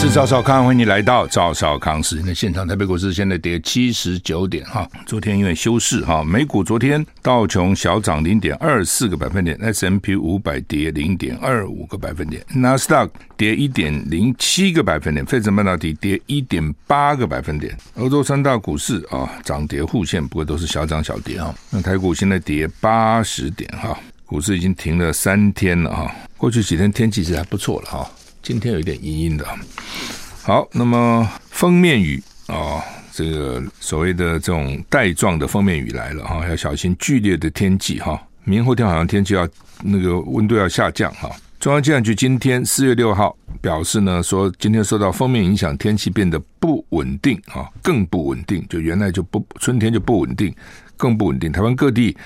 是赵少康，欢迎你来到赵少康时间的现场。台北股市现在跌七十九点哈，昨天因为休市哈，美股昨天道琼小涨零点二四个百分点，S&P 五百跌零点二五个百分点，纳斯达克跌一点零七个百分点，费城半导体跌一点八个百分点。欧洲三大股市啊涨跌互现，不过都是小涨小跌哈。那台股现在跌八十点哈，股市已经停了三天了哈。过去几天天气其实还不错了哈。今天有一点阴阴的，好，那么封面雨啊、这个所谓的这种带状的封面雨来了哈，要小心剧烈的天气哈。明后天好像天气要那个温度要下降哈。中央气象局今天四月六号表示呢，说今天受到封面影响，天气变得不稳定啊，更不稳定，就原来就不春天就不稳定，更不稳定。台湾各地。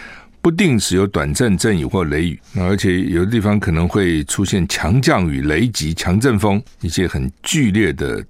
不定时有短暂阵雨或雷雨，而且有的地方可能会出现强降雨、雷击、强阵风，一些很剧烈的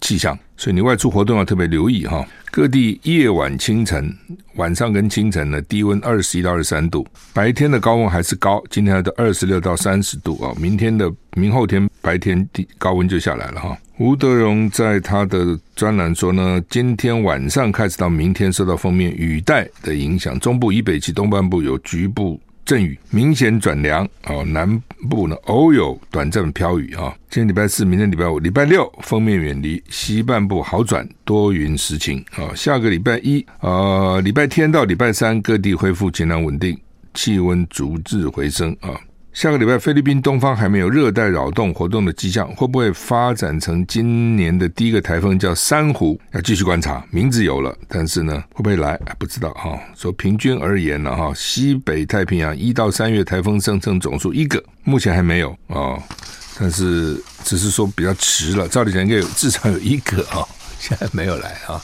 气象，所以你外出活动要特别留意哈。各地夜晚、清晨、晚上跟清晨呢，低温二十一到二十三度，白天的高温还是高，今天的二十六到三十度啊，明天的明后天白天低高温就下来了哈。吴德荣在他的专栏说呢，今天晚上开始到明天受到锋面雨带的影响，中部以北及东半部有局部阵雨，明显转凉啊，南部呢偶有短暂飘雨啊。今天礼拜四，明天礼拜五、礼拜六封面远离，西半部好转，多云时晴啊。下个礼拜一啊，礼拜天到礼拜三各地恢复晴朗稳定，气温逐日回升啊。下个礼拜，菲律宾东方还没有热带扰动活动的迹象，会不会发展成今年的第一个台风叫珊瑚？要继续观察。名字有了，但是呢，会不会来不知道哈。说平均而言呢，哈，西北太平洋一到三月台风生成总数一个，目前还没有啊，但是只是说比较迟了。照理讲应该有至少有一个啊，现在没有来啊。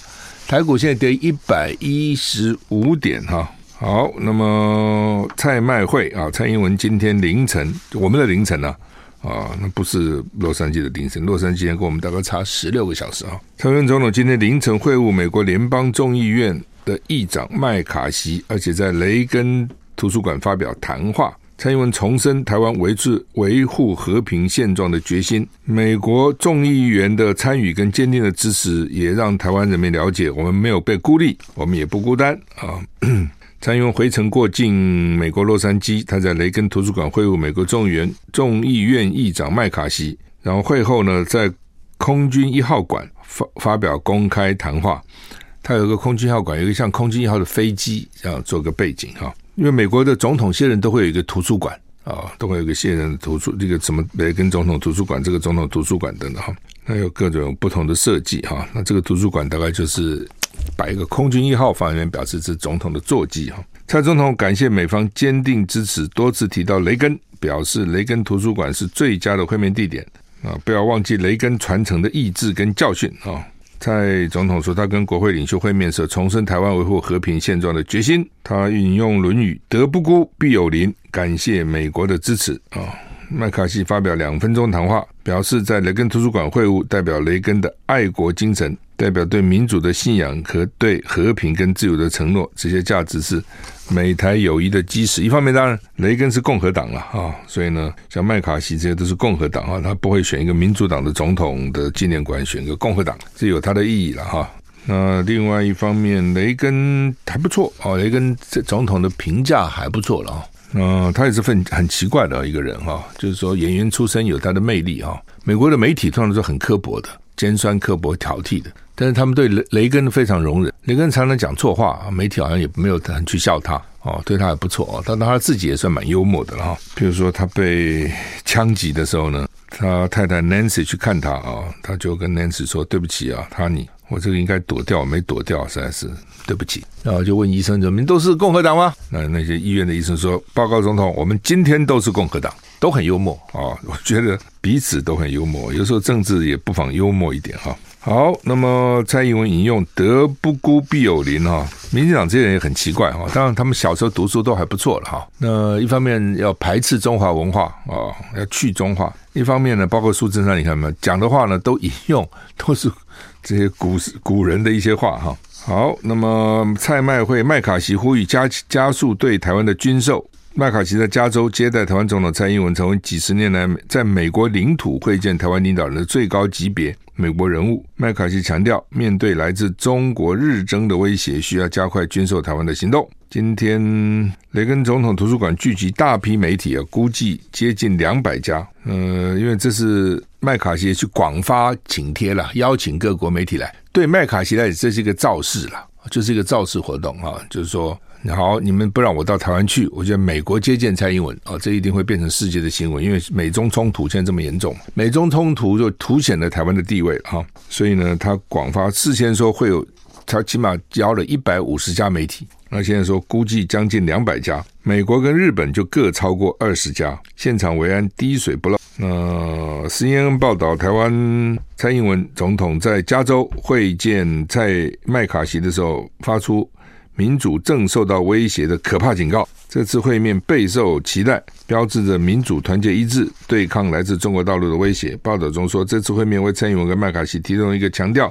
台股现在跌一百一十五点哈。好，那么蔡麦会啊，蔡英文今天凌晨，我们的凌晨呢啊，那不是洛杉矶的凌晨，洛杉矶跟我们大概差十六个小时啊。蔡英文总统今天凌晨会晤美国联邦众议院的议长麦卡锡，而且在雷根图书馆发表谈话。蔡英文重申台湾维持维护和平现状的决心，美国众议员的参与跟坚定的支持，也让台湾人民了解，我们没有被孤立，我们也不孤单啊。蔡英文回程过境美国洛杉矶，他在雷根图书馆会晤美国众议员众议院议长麦卡锡，然后会后呢，在空军一号馆发发表公开谈话。他有个空军一号馆，有一个像空军一号的飞机，这样做个背景哈。因为美国的总统卸任都会有一个图书馆啊，都会有一个卸任的图书，这个什么雷根总统图书馆，这个总统图书馆等等哈，那有各种不同的设计哈。那这个图书馆大概就是。把一个空军一号发言人表示是总统的座机哈。蔡总统感谢美方坚定支持，多次提到雷根，表示雷根图书馆是最佳的会面地点啊！不要忘记雷根传承的意志跟教训啊！蔡总统说，他跟国会领袖会面时，重申台湾维护和平现状的决心。他引用《论语》：“德不孤，必有邻”，感谢美国的支持啊！麦卡锡发表两分钟谈话，表示在雷根图书馆会晤，代表雷根的爱国精神。代表对民主的信仰和对和平跟自由的承诺，这些价值是美台友谊的基石。一方面，当然雷根是共和党了啊，所以呢，像麦卡锡这些都是共和党啊，他不会选一个民主党的总统的纪念馆，选一个共和党，这有它的意义了哈。那另外一方面，雷根还不错啊，雷根这总统的评价还不错了啊。嗯，他也是很很奇怪的一个人哈，就是说演员出身有他的魅力哈。美国的媒体通常都是很刻薄的。尖酸刻薄挑剔的，但是他们对雷雷根非常容忍。雷根常常讲错话，媒体好像也没有很去笑他哦，对他还不错哦。但他自己也算蛮幽默的了哈。譬如说他被枪击的时候呢，他太太 Nancy 去看他啊，他就跟 Nancy 说：“对不起啊，他你我这个应该躲掉，没躲掉，实在是对不起。”然后就问医生：“你们都是共和党吗？”那那些医院的医生说：“报告总统，我们今天都是共和党。”都很幽默啊，我觉得彼此都很幽默。有时候政治也不妨幽默一点哈。好，那么蔡英文引用“德不孤，必有邻”哈。民进党这些人也很奇怪哈。当然，他们小时候读书都还不错了哈。那一方面要排斥中华文化啊，要去中华；一方面呢，包括苏贞昌，你看没有讲的话呢，都引用都是这些古古人的一些话哈。好，那么蔡麦会麦卡锡呼吁加加速对台湾的军售。麦卡锡在加州接待台湾总统蔡英文，成为几十年来在美国领土会见台湾领导人的最高级别美国人物。麦卡锡强调，面对来自中国日增的威胁，需要加快军售台湾的行动。今天，雷根总统图书馆聚集大批媒体啊，估计接近两百家。呃，因为这是麦卡锡去广发请帖了，邀请各国媒体来。对麦卡锡来，这是一个造势了，就是一个造势活动啊，就是说。好，你们不让我到台湾去，我觉得美国接见蔡英文啊，这一定会变成世界的新闻，因为美中冲突现在这么严重，美中冲突就凸显了台湾的地位哈，所以呢，他广发事先说会有，他起码邀了一百五十家媒体，那现在说估计将近两百家，美国跟日本就各超过二十家，现场维安滴水不漏。那 CNN 报道，台湾蔡英文总统在加州会见蔡麦卡锡的时候发出。民主正受到威胁的可怕警告。这次会面备受期待，标志着民主团结一致对抗来自中国大陆的威胁。报道中说，这次会面为蔡英文跟麦卡锡提供一个强调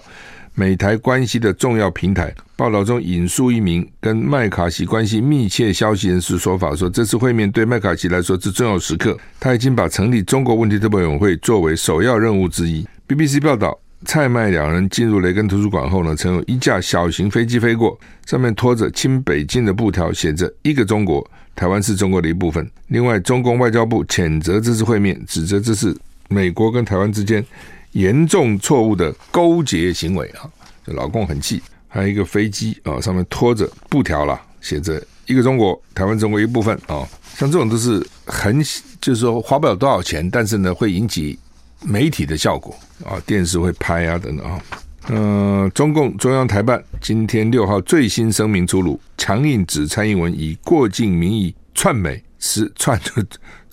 美台关系的重要平台。报道中引述一名跟麦卡锡关系密切消息人士说法说，这次会面对麦卡锡来说是重要时刻。他已经把成立中国问题特别委员会作为首要任务之一。BBC 报道。蔡麦两人进入雷根图书馆后呢，曾有一架小型飞机飞过，上面拖着亲北京的布条，写着“一个中国，台湾是中国的一部分”。另外，中共外交部谴责这次会面，指责这是美国跟台湾之间严重错误的勾结行为啊！这老共很气。还有一个飞机啊，上面拖着布条了，写着“一个中国，台湾中国一部分”啊。像这种都是很，就是说花不了多少钱，但是呢，会引起。媒体的效果啊，电视会拍啊等等啊。嗯、中共中央台办今天六号最新声明出炉，强硬指蔡英文以过境名义串美，是 篡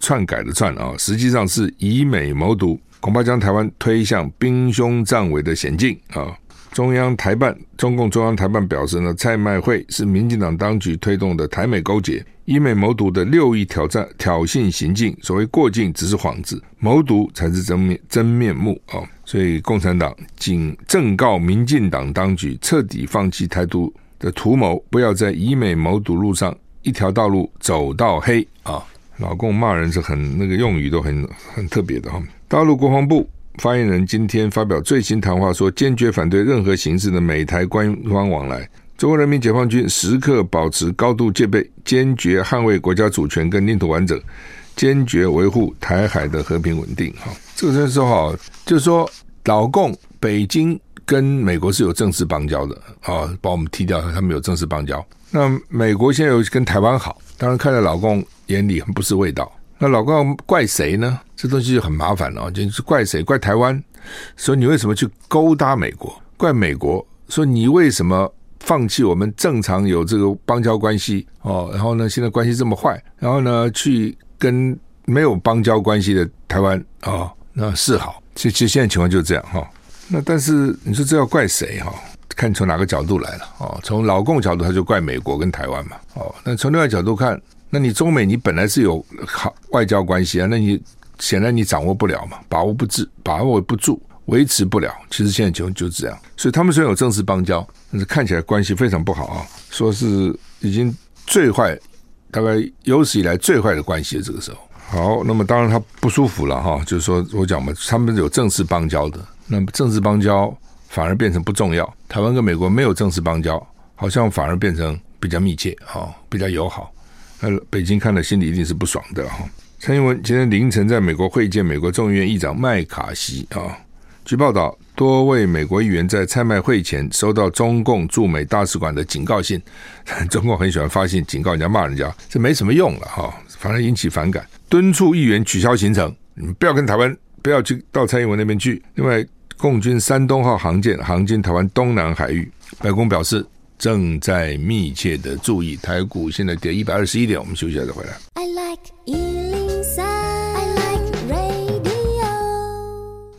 篡改的篡啊，实际上是以美谋独，恐怕将台湾推向兵凶战危的险境啊。中央台办，中共中央台办表示呢，蔡麦会是民进党当局推动的台美勾结。以美谋独的六意挑战挑衅行径，所谓过境只是幌子，谋独才是真面真面目啊、所以共产党谨正告民进党当局，彻底放弃台独的图谋，不要在以美谋独路上一条道路走到黑啊！老共骂人是很那个用语都很很特别的哈、大陆国防部发言人今天发表最新谈话说，坚决反对任何形式的美台官方往来。中国人民解放军时刻保持高度戒备，坚决捍卫国家主权跟领土完整，坚决维护台海的和平稳定。哈，这个就是说哈，就是说老共北京跟美国是有正式邦交的啊，把我们踢掉，他们有正式邦交。那美国现在又跟台湾好，当然看在老共眼里很不是味道。那老共要怪谁呢？这东西就很麻烦了，就是怪谁？怪台湾，说你为什么去勾搭美国？怪美国，说你为什么？放弃我们正常有这个邦交关系哦，然后呢，现在关系这么坏，然后呢，去跟没有邦交关系的台湾哦，那是好。其实，其实现在情况就是这样哈。那但是你说这要怪谁哈？看从哪个角度来了哦。从老共角度，他就怪美国跟台湾嘛哦。那从另外角度看，那你中美你本来是有好外交关系啊，那你显然你掌握不了嘛，把握不住，把握不住。维持不了，其实现在就就这样，所以他们虽然有正式邦交，但是看起来关系非常不好啊，说是已经最坏，大概有史以来最坏的关系。这个时候，好，那么当然他不舒服了哈，就是说我讲嘛，他们有正式邦交的，那么正式邦交反而变成不重要，台湾跟美国没有正式邦交，好像反而变成比较密切哈，比较友好，呃北京看了心里一定是不爽的哈。蔡英文今天凌晨在美国会见美国众议院议长麦卡锡啊。据报道，多位美国议员在蔡麦会前收到中共驻美大使馆的警告信。中共很喜欢发信警告人家、骂人家，这没什么用了哈，反而引起反感，敦促议员取消行程，你们不要跟台湾，不要去到蔡英文那边去。另外，共军山东号航舰航经台湾东南海域，白宫表示正在密切的注意。台股现在跌一百二十一点，我们休息一下再回来。I like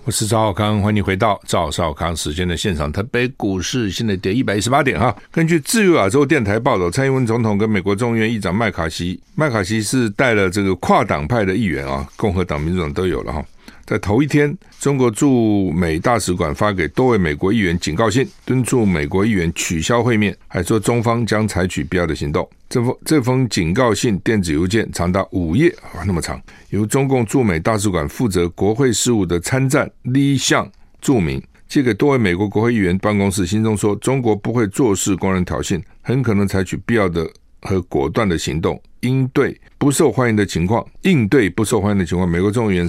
我是赵少康，欢迎回到赵少康时间的现场。台北股市现在跌一百一十八点哈。根据自由亚洲电台报道，蔡英文总统跟美国众议院议长麦卡锡，麦卡锡是带了这个跨党派的议员啊，共和党、民主党都有了哈。在头一天，中国驻美大使馆发给多位美国议员警告信，敦促美国议员取消会面，还说中方将采取必要的行动。这封这封警告信电子邮件长达五页啊，那么长，由中共驻美大使馆负责国会事务的参赞李相注明，寄给多位美国国会议员办公室，信中说，中国不会坐视公然挑衅，很可能采取必要的和果断的行动，应对不受欢迎的情况，应对不受欢迎的情况。美国众议员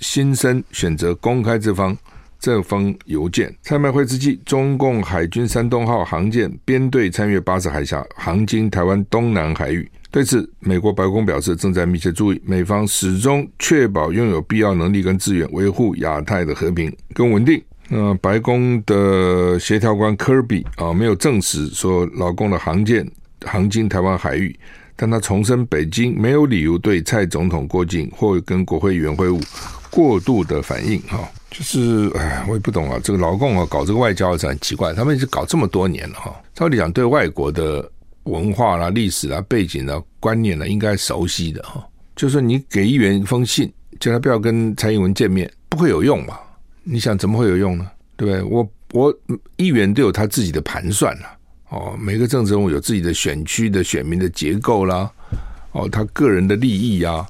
新生选择公开这方这封邮件。蔡麦会之际，中共海军山东号航舰编队参越巴士海峡，航经台湾东南海域。对此，美国白宫表示正在密切注意，美方始终确保拥有必要能力跟资源，维护亚太的和平跟稳定。那白宫的协调官科比啊，没有证实说老共的航舰航经台湾海域。但他重申，北京没有理由对蔡总统过境或跟国会议员会晤过度的反应，哈，就是哎，我也不懂啊，这个老共啊搞这个外交是很奇怪，他们已经搞这么多年了，哈，照理讲对外国的文化啦、历史啦、背景啦、观念呢，应该熟悉的，哈，就是说你给议员一封信，叫他不要跟蔡英文见面，不会有用嘛？你想怎么会有用呢？对不对？我我议员都有他自己的盘算了。哦，每个政治人物有自己的选区的选民的结构啦，哦，他个人的利益、啊，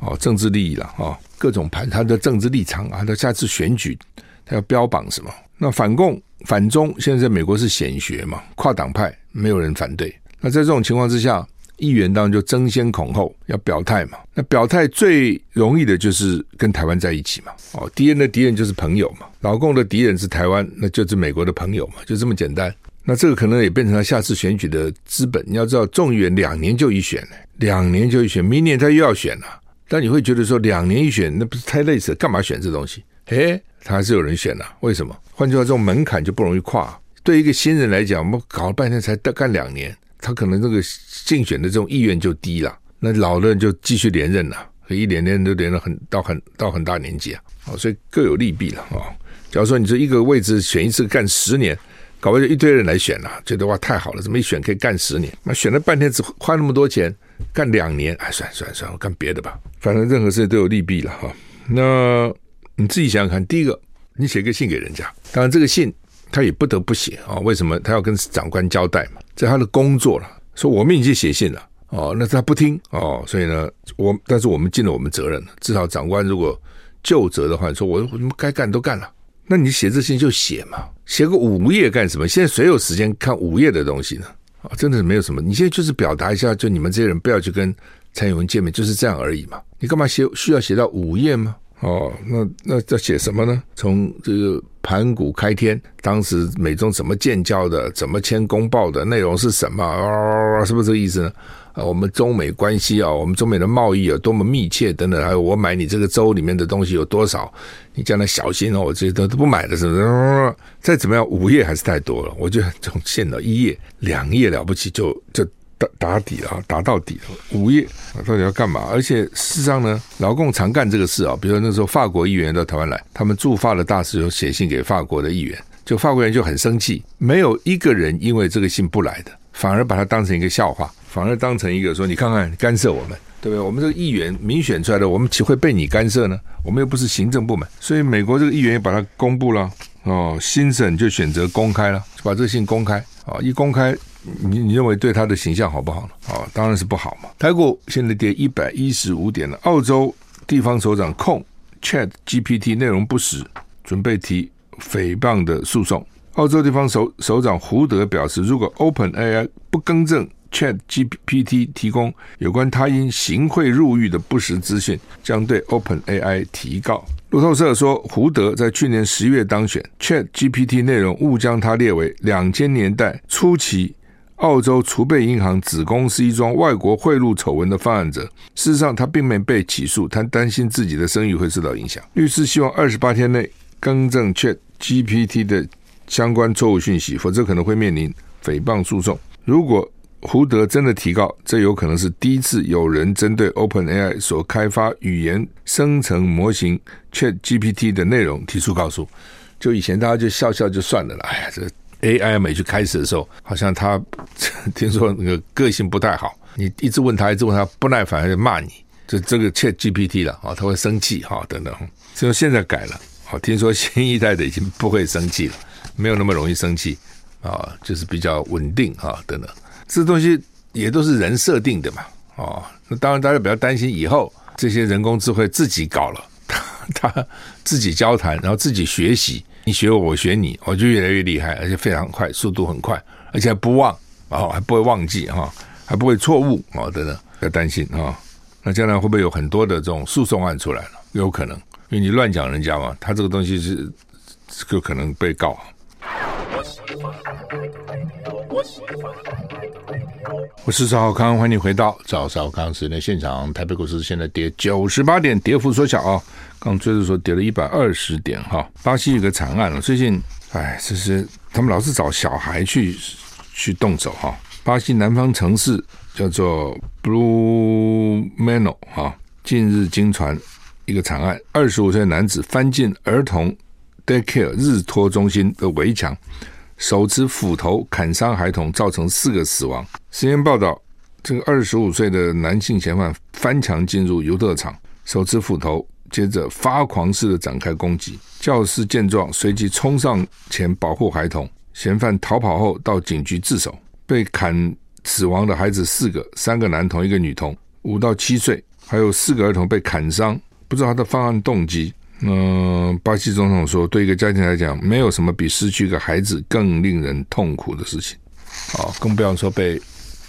哦，政治利益啦，哦，各种盘，他的政治立场啊，他下次选举他要标榜什么？那反共反中，现在在美国是显学嘛，跨党派没有人反对。那在这种情况之下，议员当然就争先恐后要表态嘛。那表态最容易的就是跟台湾在一起嘛。哦，敌人的敌人就是朋友嘛，老共的敌人是台湾，那就是美国的朋友嘛，就这么简单。那这个可能也变成他下次选举的资本。你要知道，众议员两年就一选，两年就一选，明年他又要选了。但你会觉得说，两年一选，那不是太累死？干嘛选这东西？诶，他还是有人选了。为什么？换句话，这种门槛就不容易跨。对一个新人来讲，我们搞了半天才干两年，他可能这个竞选的这种意愿就低了。那老的人就继续连任了，一连连都连了很到很到很大年纪啊。哦所以各有利弊了啊。假如说你这一个位置选一次干十年。搞不就一堆人来选了，觉得哇太好了，这么一选可以干十年。那选了半天只花那么多钱，干两年，哎，算算算，我干别的吧。反正任何事都有利弊了哈。那你自己想想看，第一个，你写个信给人家，当然这个信他也不得不写啊。为什么？他要跟长官交代嘛，这他的工作了。说我们已经写信了哦，那他不听哦，所以呢，我但是我们尽了我们责任了。至少长官如果究责的话，说我我们该干都干了。那你写这信就写嘛，写个五页干什么？现在谁有时间看五页的东西呢？啊，真的是没有什么。你现在就是表达一下，就你们这些人不要去跟蔡英文见面，就是这样而已嘛。你干嘛写需要写到午夜吗？哦，那那要写什么呢？从这个盘古开天，当时美中怎么建交的，怎么签公报的内容是什么？啊，是不是这个意思呢？啊，我们中美关系啊，我们中美的贸易有多么密切等等，还有我买你这个州里面的东西有多少，你将来小心哦，我这些都都不买的是不是？再怎么样，五页还是太多了。我觉得这种信了一页、两页了不起就就打打底了，打到底了。五页到底要干嘛？而且事实上呢，劳共常干这个事啊，比如说那时候法国议员到台湾来，他们驻法的大使有写信给法国的议员，就法国人就很生气，没有一个人因为这个信不来的，反而把它当成一个笑话。反而当成一个说，你看看干涉我们，对不对？我们这个议员民选出来的，我们岂会被你干涉呢？我们又不是行政部门，所以美国这个议员也把它公布了哦。新省就选择公开了，就把这个信公开啊。一公开，你你认为对他的形象好不好呢？啊，当然是不好嘛。台股现在跌一百一十五点了。澳洲地方首长控 Chat GPT 内容不实，准备提诽谤的诉讼。澳洲地方首首长胡德表示，如果 Open AI 不更正。Chat GPT 提供有关他因行贿入狱的不实资讯，将对 OpenAI 提告。路透社说，胡德在去年十月当选，Chat GPT 内容误将他列为两千年代初期澳洲储备银行子公司一桩外国贿赂丑闻的犯案者。事实上，他并没被起诉，他担心自己的声誉会受到影响。律师希望二十八天内更正 Chat GPT 的相关错误讯息，否则可能会面临诽谤诉讼。如果胡德真的提告，这有可能是第一次有人针对 OpenAI 所开发语言生成模型 ChatGPT 的内容提出告诉。就以前大家就笑笑就算了啦。哎呀，这 AI 每去开始的时候，好像他听说那个个性不太好，你一直问他，一直问他，不耐烦就骂你。这这个 Chat GPT 了啊，他会生气哈等等。所以现在改了，好，听说新一代的已经不会生气了，没有那么容易生气啊，就是比较稳定啊等等。这东西也都是人设定的嘛，哦，那当然大家比较担心以后这些人工智慧自己搞了，他 他自己交谈，然后自己学习，你学我，我学你，我就越来越厉害，而且非常快，速度很快，而且还不忘哦，还不会忘记哈，还不会错误哦等等，要担心啊。那将来会不会有很多的这种诉讼案出来了？有可能，因为你乱讲人家嘛，他这个东西是就可能被告。我是赵少康，欢迎你回到赵少康时间现场。台北股市现在跌九十八点，跌幅缩小啊。刚追的时候跌了一百二十点哈。巴西有个惨案了，最近哎，这是他们老是找小孩去去动手哈。巴西南方城市叫做 Blumenau 哈，近日惊传一个惨案，二十五岁男子翻进儿童 daycare 日托中心的围墙。手持斧头砍伤孩童，造成四个死亡。CNN 报道，这个二十五岁的男性嫌犯翻墙进入游乐场，手持斧头，接着发狂似的展开攻击。教师见状，随即冲上前保护孩童。嫌犯逃跑后到警局自首。被砍死亡的孩子四个，三个男童，一个女童，五到七岁，还有四个儿童被砍伤，不知道他的犯案动机。嗯，巴西总统说，对一个家庭来讲，没有什么比失去一个孩子更令人痛苦的事情。啊，更不要说被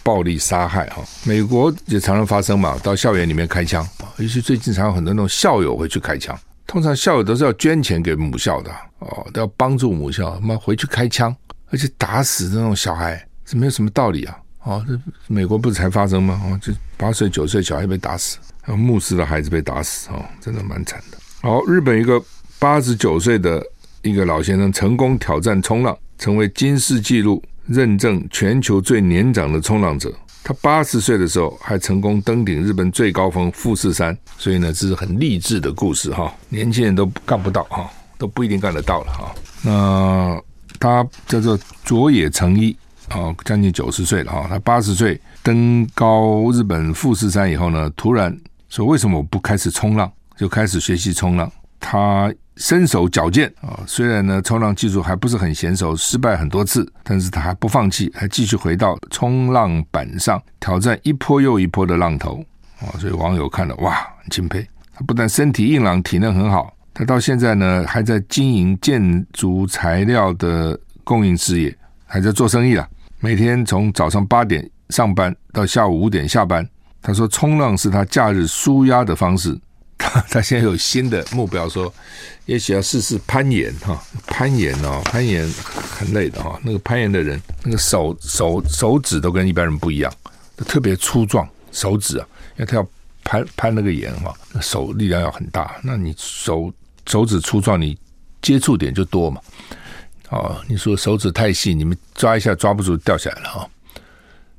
暴力杀害哈。美国也常常发生嘛，到校园里面开枪，尤其最近常有很多那种校友会去开枪。通常校友都是要捐钱给母校的哦，都要帮助母校，妈回去开枪，而且打死那种小孩，这没有什么道理啊。哦，这美国不是才发生吗？哦，这八岁九岁小孩被打死，还有牧师的孩子被打死，哦，真的蛮惨的。好，日本一个八十九岁的一个老先生成功挑战冲浪，成为金世纪录认证全球最年长的冲浪者。他八十岁的时候还成功登顶日本最高峰富士山，所以呢，这是很励志的故事哈。年轻人都干不到哈，都不一定干得到了哈。那他叫做佐野诚一啊，将近九十岁了哈。他八十岁登高日本富士山以后呢，突然说：“为什么我不开始冲浪？”就开始学习冲浪，他身手矫健啊，虽然呢冲浪技术还不是很娴熟，失败很多次，但是他还不放弃，还继续回到冲浪板上挑战一波又一波的浪头啊，所以网友看了哇，很钦佩。他不但身体硬朗，体能很好，他到现在呢还在经营建筑材料的供应事业，还在做生意了。每天从早上八点上班到下午五点下班，他说冲浪是他假日舒压的方式。他 他现在有新的目标，说也许要试试攀岩哈，攀岩哦，攀岩很累的哈。那个攀岩的人，那个手手手指都跟一般人不一样，特别粗壮手指啊，因为他要攀攀那个岩哈，手力量要很大。那你手手指粗壮，你接触点就多嘛。哦，你说手指太细，你们抓一下抓不住，掉下来了哈。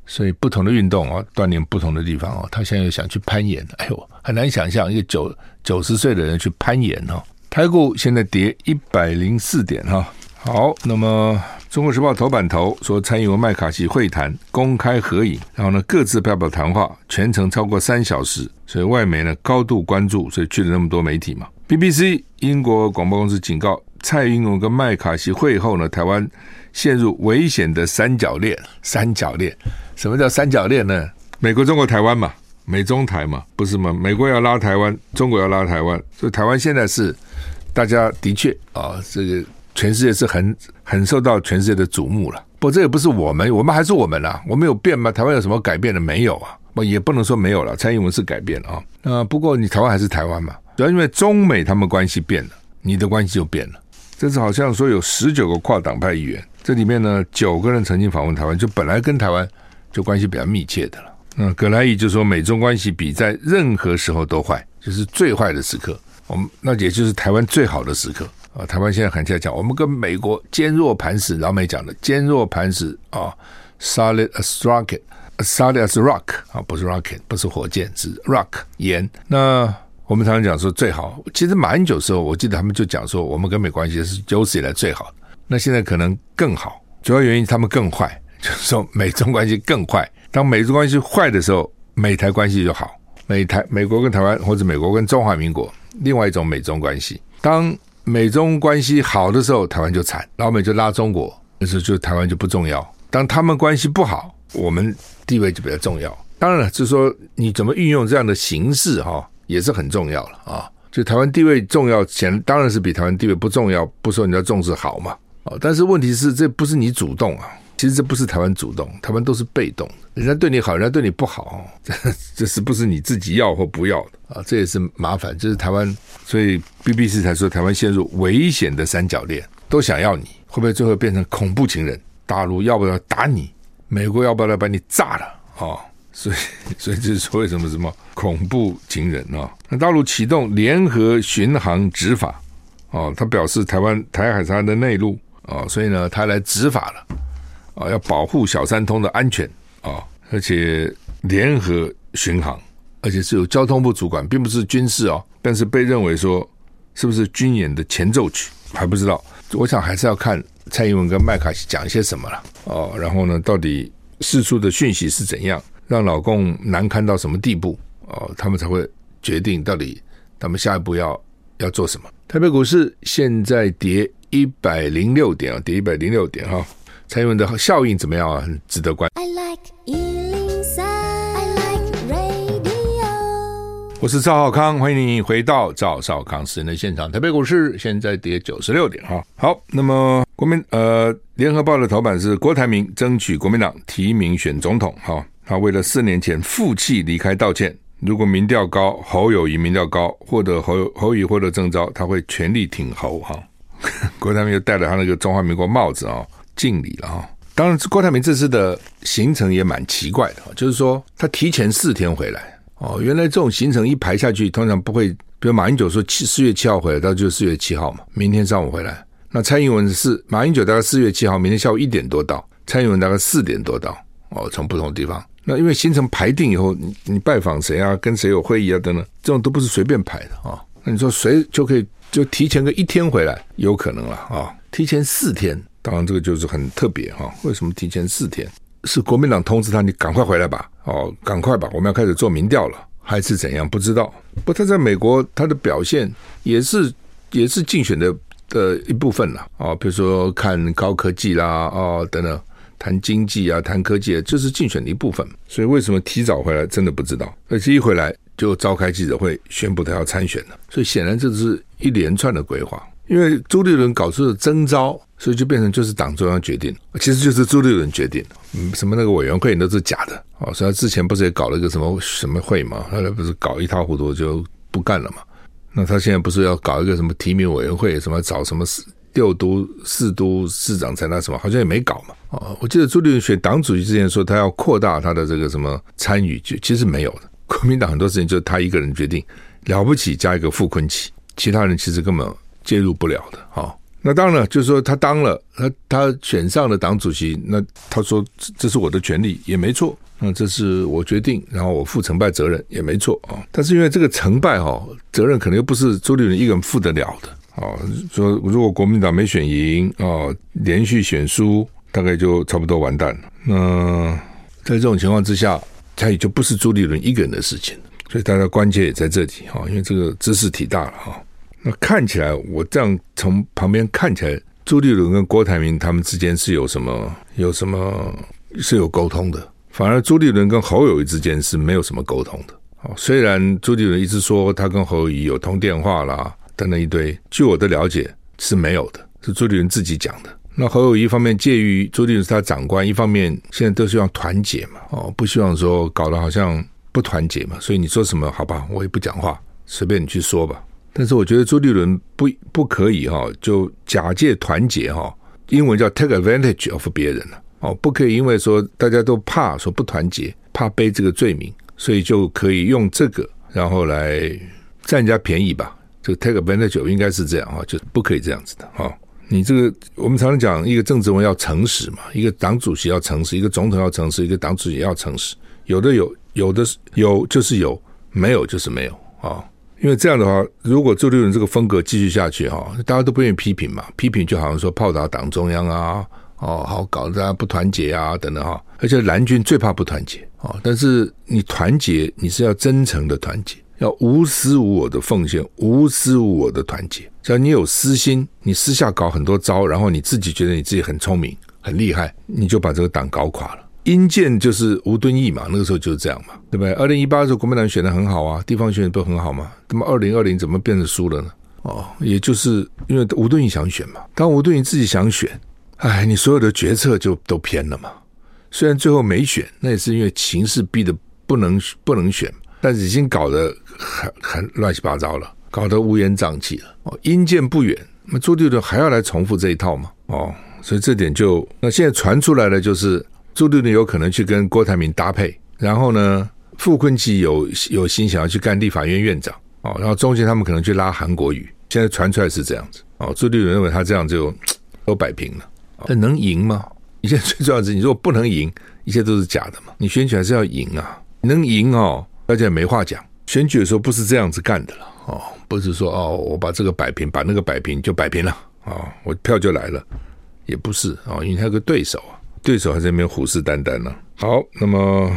所以不同的运动啊，锻炼不同的地方哦。他现在又想去攀岩，哎呦，很难想象一个九九十岁的人去攀岩哦。台股现在跌一百零四点哈。好，那么《中国时报》头版头说，蔡英文麦卡锡会谈公开合影，然后呢各自发表谈话，全程超过三小时，所以外媒呢高度关注，所以去了那么多媒体嘛。BBC 英国广播公司警告，蔡英文跟麦卡锡会后呢，台湾陷入危险的三角恋，三角恋。什么叫三角恋呢？美国、中国、台湾嘛，美中台嘛，不是吗？美国要拉台湾，中国要拉台湾，所以台湾现在是大家的确啊，这个全世界是很很受到全世界的瞩目了。不这也不是我们，我们还是我们啦，我们有变吗？台湾有什么改变的没有啊？不也不能说没有了，蔡英文是改变了啊。那不过你台湾还是台湾嘛，主要因为中美他们关系变了，你的关系就变了。这次好像说有十九个跨党派议员，这里面呢九个人曾经访问台湾，就本来跟台湾。就关系比较密切的了。那葛莱仪就说，美中关系比在任何时候都坏，就是最坏的时刻。我们那也就是台湾最好的时刻啊。台湾现在很在讲，我们跟美国坚若磐石。老美讲的坚若磐石啊，solid as rocket，solid as rock 啊，不是 rocket，不是火箭，是 rock 盐。那我们常常讲说最好，其实马英九时候，我记得他们就讲说，我们跟美关系是有史以来最好的。那现在可能更好，主要原因他们更坏。就是说，美中关系更坏。当美中关系坏的时候，美台关系就好。美台美国跟台湾，或者美国跟中华民国，另外一种美中关系。当美中关系好的时候，台湾就惨，老美就拉中国，那时候就台湾就不重要。当他们关系不好，我们地位就比较重要。当然了，就是说你怎么运用这样的形式哈，也是很重要了啊。就台湾地位重要，显当然是比台湾地位不重要，不说你要重视好嘛。哦，但是问题是，这不是你主动啊。其实这不是台湾主动，台湾都是被动。人家对你好，人家对你不好，这 这是不是你自己要或不要的啊？这也是麻烦。就是台湾，所以 BBC 才说台湾陷入危险的三角恋，都想要你，会不会最后变成恐怖情人？大陆要不要打你？美国要不要来把你炸了？啊，所以 所以这是说为什么什么恐怖情人啊？那大陆启动联合巡航执法，哦，他表示台湾台海上的内陆哦，所以呢，他来执法了。啊，要保护小三通的安全啊，而且联合巡航，而且是由交通部主管，并不是军事哦。但是被认为说是不是军演的前奏曲还不知道。我想还是要看蔡英文跟麦卡锡讲一些什么了哦。然后呢，到底释出的讯息是怎样，让老共难堪到什么地步哦，他们才会决定到底他们下一步要要做什么。台北股市现在跌一百零六点啊，跌一百零六点哈。蔡英文的效应怎么样啊？很值得关注。I like 103, I like radio。我是赵浩康，欢迎你回到赵少康时人的现场。台北股市现在跌九十六点哈。好，那么国民呃联合报的头版是郭台铭争取国民党提名选总统哈。他为了四年前负气离开道歉，如果民调高，侯友谊民调高，获得侯侯友宜获得征召，他会全力挺侯哈。郭台铭又戴了他那个中华民国帽子啊。敬礼了哈，当然，郭台铭这次的行程也蛮奇怪的，就是说他提前四天回来哦。原来这种行程一排下去，通常不会，比如马英九说七四月七号回来，到就四月七号嘛，明天上午回来。那蔡英文是马英九大概四月七号，明天下午一点多到，蔡英文大概四点多到哦，从不同地方。那因为行程排定以后，你你拜访谁啊，跟谁有会议啊等等，这种都不是随便排的啊。那你说谁就可以就提前个一天回来，有可能了啊？提前四天。当然，这个就是很特别哈。为什么提前四天？是国民党通知他，你赶快回来吧，哦，赶快吧，我们要开始做民调了，还是怎样？不知道。不，他在美国他的表现也是也是竞选的的一部分了哦，比如说看高科技啦，哦等等，谈经济啊，谈科技，这是竞选的一部分。所以为什么提早回来，真的不知道。而且一回来就召开记者会，宣布他要参选了。所以显然这是一连串的规划。因为朱立伦搞出了征召，所以就变成就是党中央决定，其实就是朱立伦决定。嗯，什么那个委员会都是假的哦。所以他之前不是也搞了一个什么什么会嘛？后来不是搞一塌糊涂就不干了嘛？那他现在不是要搞一个什么提名委员会？什么找什么市六都、四都市长才那什么？好像也没搞嘛。哦，我记得朱立伦选党主席之前说他要扩大他的这个什么参与，就其实没有的。国民党很多事情就是他一个人决定，了不起加一个傅崐萁，其他人其实根本。介入不了的，好，那当然了，就是说他当了，他他选上了党主席，那他说这是我的权利也没错，那这是我决定，然后我负成败责任也没错啊。但是因为这个成败哈，责任可能又不是朱立伦一个人负得了的啊。说如果国民党没选赢啊，连续选输，大概就差不多完蛋了。那在这种情况之下，他也就不是朱立伦一个人的事情，所以大家关键也在这里哈，因为这个知识体大了哈。那看起来，我这样从旁边看起来，朱立伦跟郭台铭他们之间是有什么有什么是有沟通的，反而朱立伦跟侯友宜之间是没有什么沟通的。哦，虽然朱立伦一直说他跟侯友宜有通电话啦，等等一堆，据我的了解是没有的，是朱立伦自己讲的。那侯友宜一方面介于朱立伦是他长官，一方面现在都希望团结嘛，哦，不希望说搞得好像不团结嘛，所以你说什么好吧，我也不讲话，随便你去说吧。但是我觉得朱立伦不不可以哈，就假借团结哈，英文叫 take advantage of 别人了哦，不可以因为说大家都怕说不团结，怕背这个罪名，所以就可以用这个然后来占人家便宜吧？这个 take advantage 应该是这样哈，就不可以这样子的哈。你这个我们常常讲一个政治人要诚实嘛，一个党主席要诚实，一个总统要诚实，一个党主席要诚实，有的有，有的有就是有，没有就是没有啊。因为这样的话，如果朱立伦这个风格继续下去哈，大家都不愿意批评嘛，批评就好像说炮打党中央啊，哦，好搞，大家不团结啊，等等哈。而且蓝军最怕不团结哦，但是你团结，你是要真诚的团结，要无私无我的奉献，无私无我的团结。只要你有私心，你私下搞很多招，然后你自己觉得你自己很聪明、很厉害，你就把这个党搞垮了。殷鉴就是吴敦义嘛，那个时候就是这样嘛，对不对？二零一八的时候，国民党选的很好啊，地方选的不很好吗，那么二零二零怎么变成输了呢？哦，也就是因为吴敦义想选嘛，当吴敦义自己想选。哎，你所有的决策就都偏了嘛。虽然最后没选，那也是因为情势逼得不能不能选，但是已经搞得很很乱七八糟了，搞得乌烟瘴气了。哦，阴见不远，那朱立伦还要来重复这一套吗？哦，所以这点就那现在传出来的就是朱立伦有可能去跟郭台铭搭配，然后呢，傅昆萁有有心想要去干立法院院长哦，然后中间他们可能去拉韩国瑜。现在传出来是这样子哦，朱立伦认为他这样就都摆平了。但能赢吗？现在最重要的是，你如果不能赢，一切都是假的嘛。你选举还是要赢啊，能赢哦，大家也没话讲。选举的时候不是这样子干的了哦，不是说哦，我把这个摆平，把那个摆平就摆平了啊、哦，我票就来了，也不是啊、哦，因为他有个对手啊，对手还在那边虎视眈眈呢。好，那么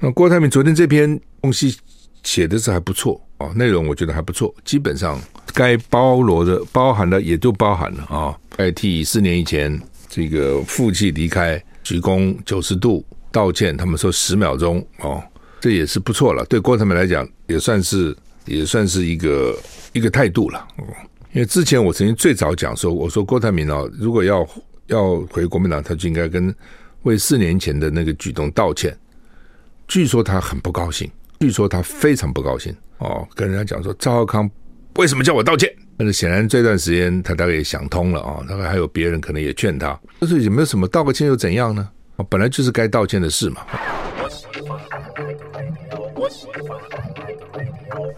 那郭台铭昨天这篇东西写的是还不错啊、哦，内容我觉得还不错，基本上该包罗的、包含的也都包含了啊，代替四年以前。这个负气离开，鞠躬九十度道歉，他们说十秒钟哦，这也是不错了。对郭台铭来讲，也算是也算是一个一个态度了。因为之前我曾经最早讲说，我说郭台铭哦，如果要要回国民党，他就应该跟为四年前的那个举动道歉。据说他很不高兴，据说他非常不高兴哦，跟人家讲说赵浩康为什么叫我道歉？但是显然这段时间他大概也想通了啊，大概还有别人可能也劝他，就是有没有什么道个歉又怎样呢？本来就是该道歉的事嘛。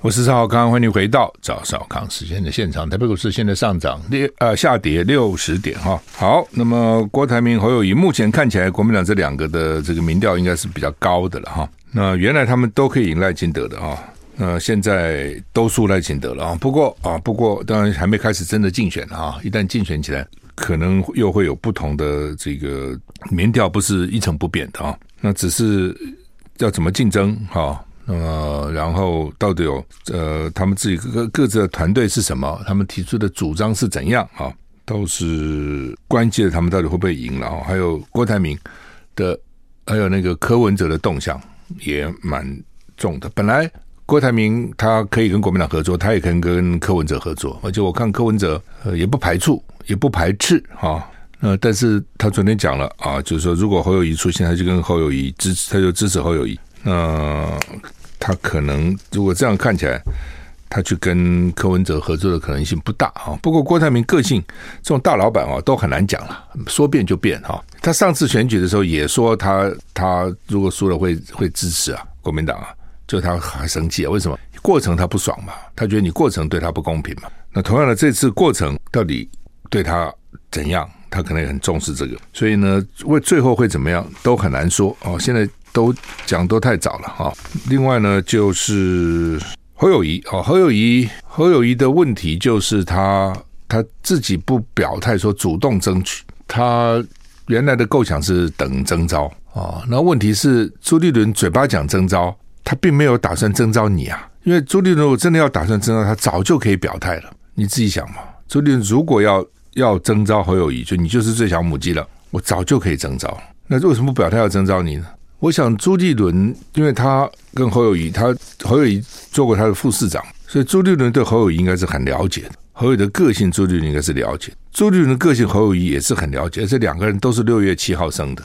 我是邵康，欢迎回到赵少康时间的现场。台北股市现在上涨六呃下跌六十点哈。好，那么郭台铭、侯友谊目前看起来国民党这两个的这个民调应该是比较高的了哈。那原来他们都可以赢赖清德的哈。那，现在都输赖清德了啊。不过啊，不过当然还没开始真的竞选啊。一旦竞选起来，可能又会有不同的这个民调，不是一成不变的啊。那只是要怎么竞争哈？么然后到底有呃，他们自己各各自的团队是什么？他们提出的主张是怎样啊？都是关键。他们到底会不会赢了啊？还有郭台铭的，还有那个柯文哲的动向也蛮重的。本来。郭台铭他可以跟国民党合作，他也可以跟柯文哲合作，而且我看柯文哲呃也不排除，也不排斥哈。呃，但是他昨天讲了啊，就是说如果侯友谊出现，他就跟侯友谊支持，他就支持侯友谊。那他可能如果这样看起来，他去跟柯文哲合作的可能性不大啊。不过郭台铭个性这种大老板啊，都很难讲了，说变就变哈。他上次选举的时候也说他他如果输了会会支持啊国民党啊。就他还生气啊？为什么过程他不爽嘛？他觉得你过程对他不公平嘛？那同样的，这次过程到底对他怎样？他可能也很重视这个，所以呢，为最后会怎么样都很难说哦。现在都讲都太早了哈。另外呢，就是侯友谊哦，侯友谊，侯友谊的问题就是他他自己不表态说主动争取，他原来的构想是等征召啊。那问题是朱立伦嘴巴讲征召。他并没有打算征召你啊，因为朱立伦如果真的要打算征召他，早就可以表态了。你自己想嘛，朱立伦如果要要征召侯友谊，就你就是最小母鸡了，我早就可以征召。那为什么不表态要征召你呢？我想朱立伦，因为他跟侯友谊，他侯友谊做过他的副市长，所以朱立伦对侯友谊应该是很了解的。侯友宜的个性，朱立伦应该是了解。朱立伦的个性，侯友谊也是很了解。而且两个人都是六月七号生的，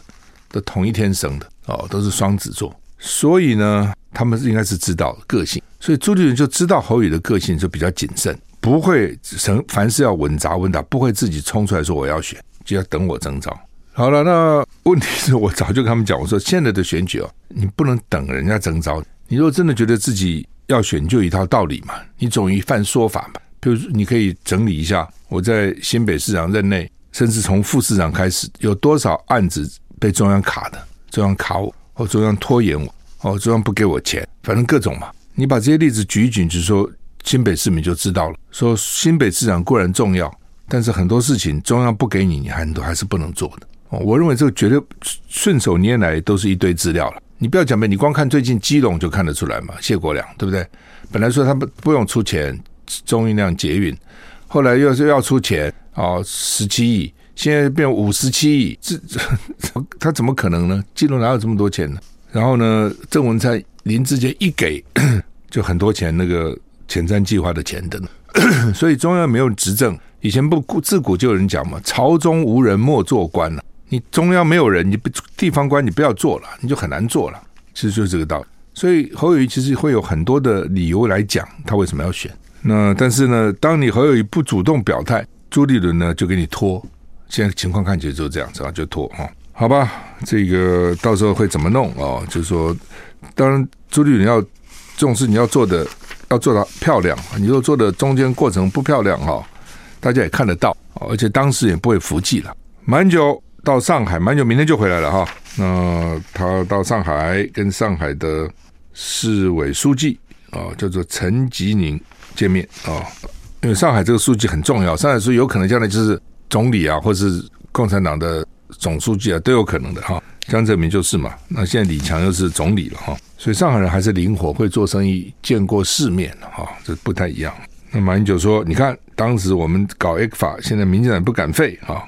都同一天生的哦，都是双子座。所以呢，他们应该是知道个性，所以朱立伦就知道侯友的个性就比较谨慎，不会成凡事要稳扎稳打，不会自己冲出来说我要选，就要等我征召。好了，那问题是我早就跟他们讲，我说现在的选举哦，你不能等人家征召，你如果真的觉得自己要选，就一套道理嘛，你总一犯说法嘛。比如你可以整理一下，我在新北市长任内，甚至从副市长开始，有多少案子被中央卡的，中央卡我。或中央拖延我，哦，中央不给我钱，反正各种嘛。你把这些例子举一举，就说新北市民就知道了。说新北市长固然重要，但是很多事情中央不给你，你很多还是不能做的。哦，我认为这个绝对顺手拈来都是一堆资料了。你不要讲呗，你光看最近基隆就看得出来嘛。谢国梁对不对？本来说他不不用出钱中运量捷运，后来又是要出钱哦，十七亿，现在变五十七亿，这这 他怎么可能呢？基隆哪有这么多钱呢？然后呢，郑文灿林志杰一给 就很多钱，那个前瞻计划的钱等等，所以中央没有执政。以前不自古就有人讲嘛，朝中无人莫做官了。你中央没有人，你不地方官你不要做了，你就很难做了。其实就是这个道理。所以侯友谊其实会有很多的理由来讲他为什么要选。那但是呢，当你侯友谊不主动表态，朱立伦呢就给你拖。现在情况看起来就是这样子啊，就拖哈。好吧，这个到时候会怎么弄哦？就是说，当然朱立伦要这种事你要做的要做到漂亮，你如果做的中间过程不漂亮哈。大家也看得到，而且当时也不会服气了。蛮久到上海，蛮久明天就回来了哈。那他到上海跟上海的市委书记啊，叫做陈吉宁见面啊。因为上海这个书记很重要，上海书记有可能将来就是总理啊，或是共产党的总书记啊，都有可能的哈。江泽民就是嘛。那现在李强又是总理了哈，所以上海人还是灵活，会做生意，见过世面哈，这不太一样。那马英九说：“你看，当时我们搞 ECFA，现在民进党不敢废啊。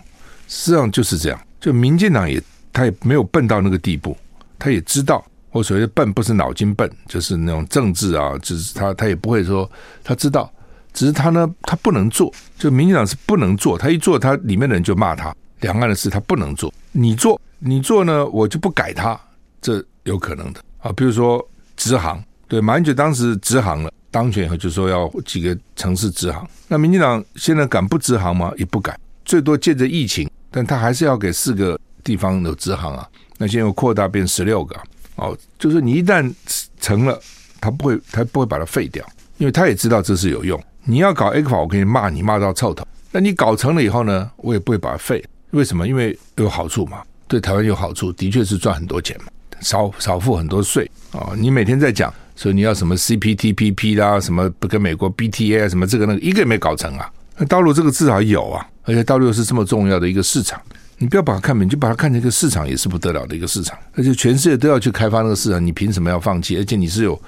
实际上就是这样，就民进党也他也没有笨到那个地步，他也知道我所谓的笨不是脑筋笨，就是那种政治啊，就是他他也不会说他知道，只是他呢，他不能做。就民进党是不能做，他一做，他里面的人就骂他。两岸的事他不能做，你做你做呢，我就不改他，这有可能的啊。比如说直航，对，马英九当时直航了。”当选以后就说要几个城市直航，那民进党现在敢不直航吗？也不敢，最多借着疫情，但他还是要给四个地方有支行啊。那现在又扩大变十六个，哦，就是你一旦成了，他不会，他不会把它废掉，因为他也知道这是有用。你要搞 ECFA，我可以骂你骂到臭头。那你搞成了以后呢，我也不会把它废。为什么？因为有好处嘛，对台湾有好处，的确是赚很多钱嘛，少少付很多税啊、哦。你每天在讲。所以你要什么 CPTPP 啦，什么不跟美国 BTA 什么这个那个一个也没搞成啊。那大陆这个至少有啊，而且大陆又是这么重要的一个市场，你不要把它看扁，就把它看成一个市场，也是不得了的一个市场。而且全世界都要去开发那个市场，你凭什么要放弃？而且你是有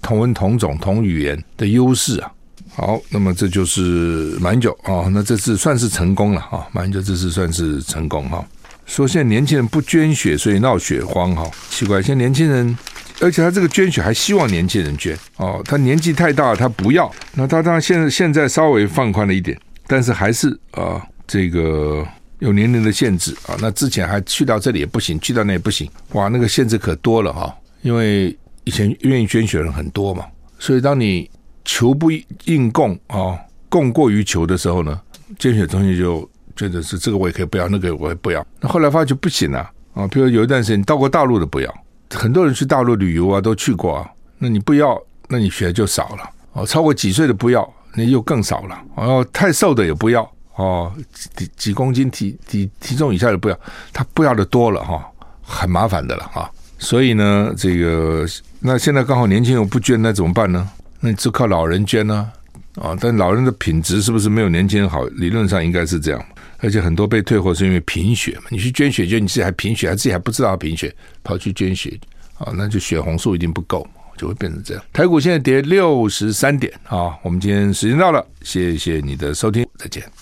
同文同种同语言的优势啊。好，那么这就是马英九啊，那这次算是成功了啊。马英九这次算是成功哈。说现在年轻人不捐血，所以闹血荒哈，奇怪，现在年轻人。而且他这个捐血还希望年轻人捐哦，他年纪太大，他不要。那他当然现在现在稍微放宽了一点，但是还是啊，这个有年龄的限制啊。那之前还去到这里也不行，去到那也不行。哇，那个限制可多了哈。因为以前愿意捐血人很多嘛，所以当你求不应供啊，供过于求的时候呢，捐血中心就觉得是这个我也可以不要，那个我也不要。那后来发觉不行啊啊，比如有一段时间你到过大陆的不要。很多人去大陆旅游啊，都去过啊。那你不要，那你血就少了哦。超过几岁的不要，那又更少了。哦，太瘦的也不要哦，几几公斤体体体重以下的不要，他不要的多了哈，很麻烦的了哈。所以呢，这个那现在刚好年轻人不捐，那怎么办呢？那你就靠老人捐呢啊。但老人的品质是不是没有年轻人好？理论上应该是这样。而且很多被退货是因为贫血嘛，你去捐血，就你自己还贫血，还自己还不知道贫血，跑去捐血啊，那就血红素一定不够，就会变成这样。台股现在跌六十三点啊，我们今天时间到了，谢谢你的收听，再见。